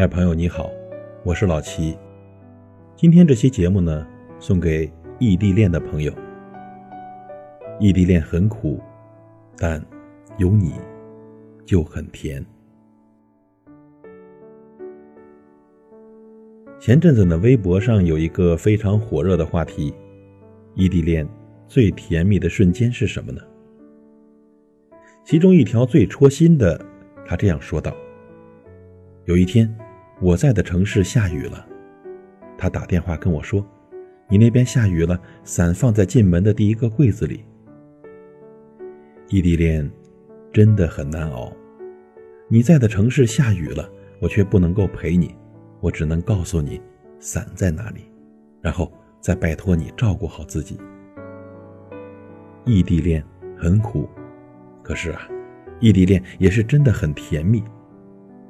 嗨，朋友你好，我是老齐。今天这期节目呢，送给异地恋的朋友。异地恋很苦，但有你就很甜。前阵子呢，微博上有一个非常火热的话题：异地恋最甜蜜的瞬间是什么呢？其中一条最戳心的，他这样说道：“有一天。”我在的城市下雨了，他打电话跟我说：“你那边下雨了，伞放在进门的第一个柜子里。”异地恋真的很难熬。你在的城市下雨了，我却不能够陪你，我只能告诉你伞在哪里，然后再拜托你照顾好自己。异地恋很苦，可是啊，异地恋也是真的很甜蜜，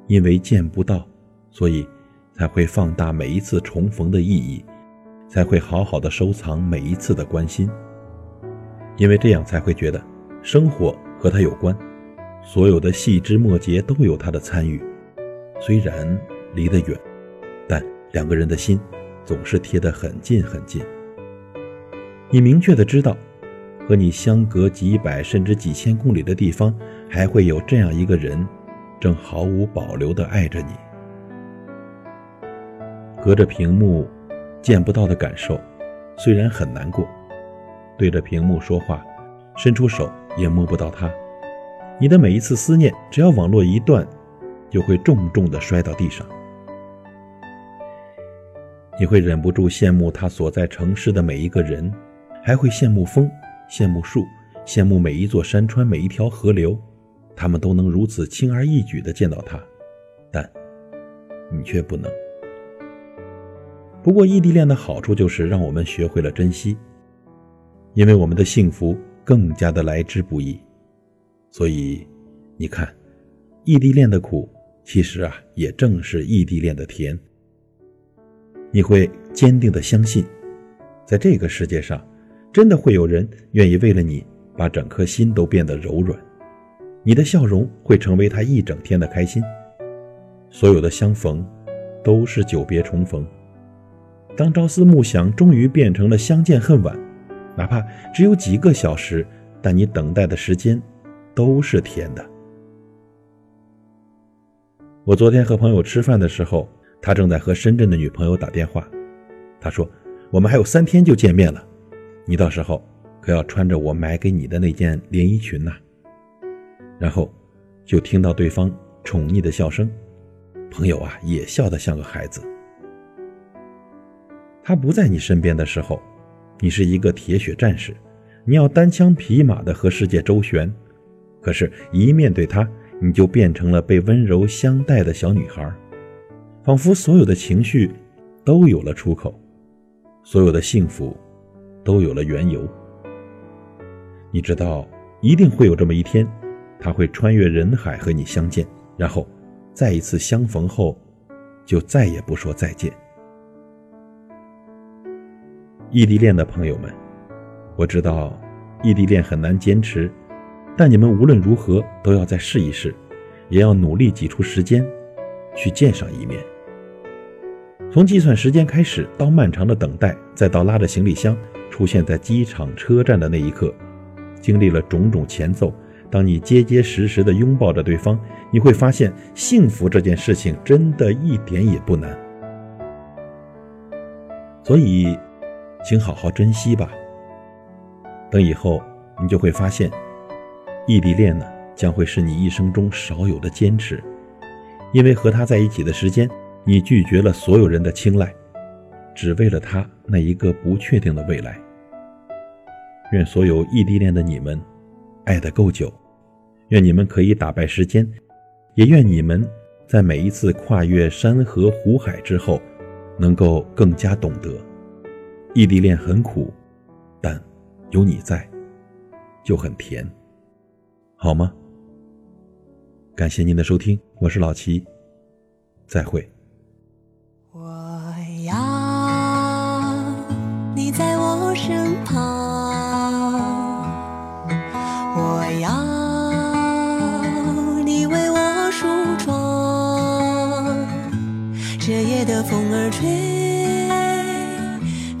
因为见不到。所以，才会放大每一次重逢的意义，才会好好的收藏每一次的关心。因为这样才会觉得，生活和他有关，所有的细枝末节都有他的参与。虽然离得远，但两个人的心总是贴得很近很近。你明确的知道，和你相隔几百甚至几千公里的地方，还会有这样一个人，正毫无保留的爱着你。隔着屏幕见不到的感受，虽然很难过；对着屏幕说话，伸出手也摸不到他。你的每一次思念，只要网络一断，就会重重的摔到地上。你会忍不住羡慕他所在城市的每一个人，还会羡慕风，羡慕树，羡慕每一座山川，每一条河流，他们都能如此轻而易举的见到他，但你却不能。不过，异地恋的好处就是让我们学会了珍惜，因为我们的幸福更加的来之不易。所以，你看，异地恋的苦，其实啊，也正是异地恋的甜。你会坚定的相信，在这个世界上，真的会有人愿意为了你，把整颗心都变得柔软。你的笑容会成为他一整天的开心。所有的相逢，都是久别重逢。当朝思暮想终于变成了相见恨晚，哪怕只有几个小时，但你等待的时间都是甜的。我昨天和朋友吃饭的时候，他正在和深圳的女朋友打电话。他说：“我们还有三天就见面了，你到时候可要穿着我买给你的那件连衣裙呐。”然后就听到对方宠溺的笑声，朋友啊也笑得像个孩子。他不在你身边的时候，你是一个铁血战士，你要单枪匹马的和世界周旋。可是，一面对他，你就变成了被温柔相待的小女孩，仿佛所有的情绪都有了出口，所有的幸福都有了缘由。你知道，一定会有这么一天，他会穿越人海和你相见，然后再一次相逢后，就再也不说再见。异地恋的朋友们，我知道异地恋很难坚持，但你们无论如何都要再试一试，也要努力挤出时间去见上一面。从计算时间开始，到漫长的等待，再到拉着行李箱出现在机场车站的那一刻，经历了种种前奏，当你结结实实的拥抱着对方，你会发现幸福这件事情真的一点也不难。所以。请好好珍惜吧。等以后，你就会发现，异地恋呢，将会是你一生中少有的坚持，因为和他在一起的时间，你拒绝了所有人的青睐，只为了他那一个不确定的未来。愿所有异地恋的你们，爱得够久，愿你们可以打败时间，也愿你们在每一次跨越山河湖海之后，能够更加懂得。异地恋很苦，但有你在，就很甜，好吗？感谢您的收听，我是老齐，再会。我要你在我身旁，我要你为我梳妆，这夜的风儿吹，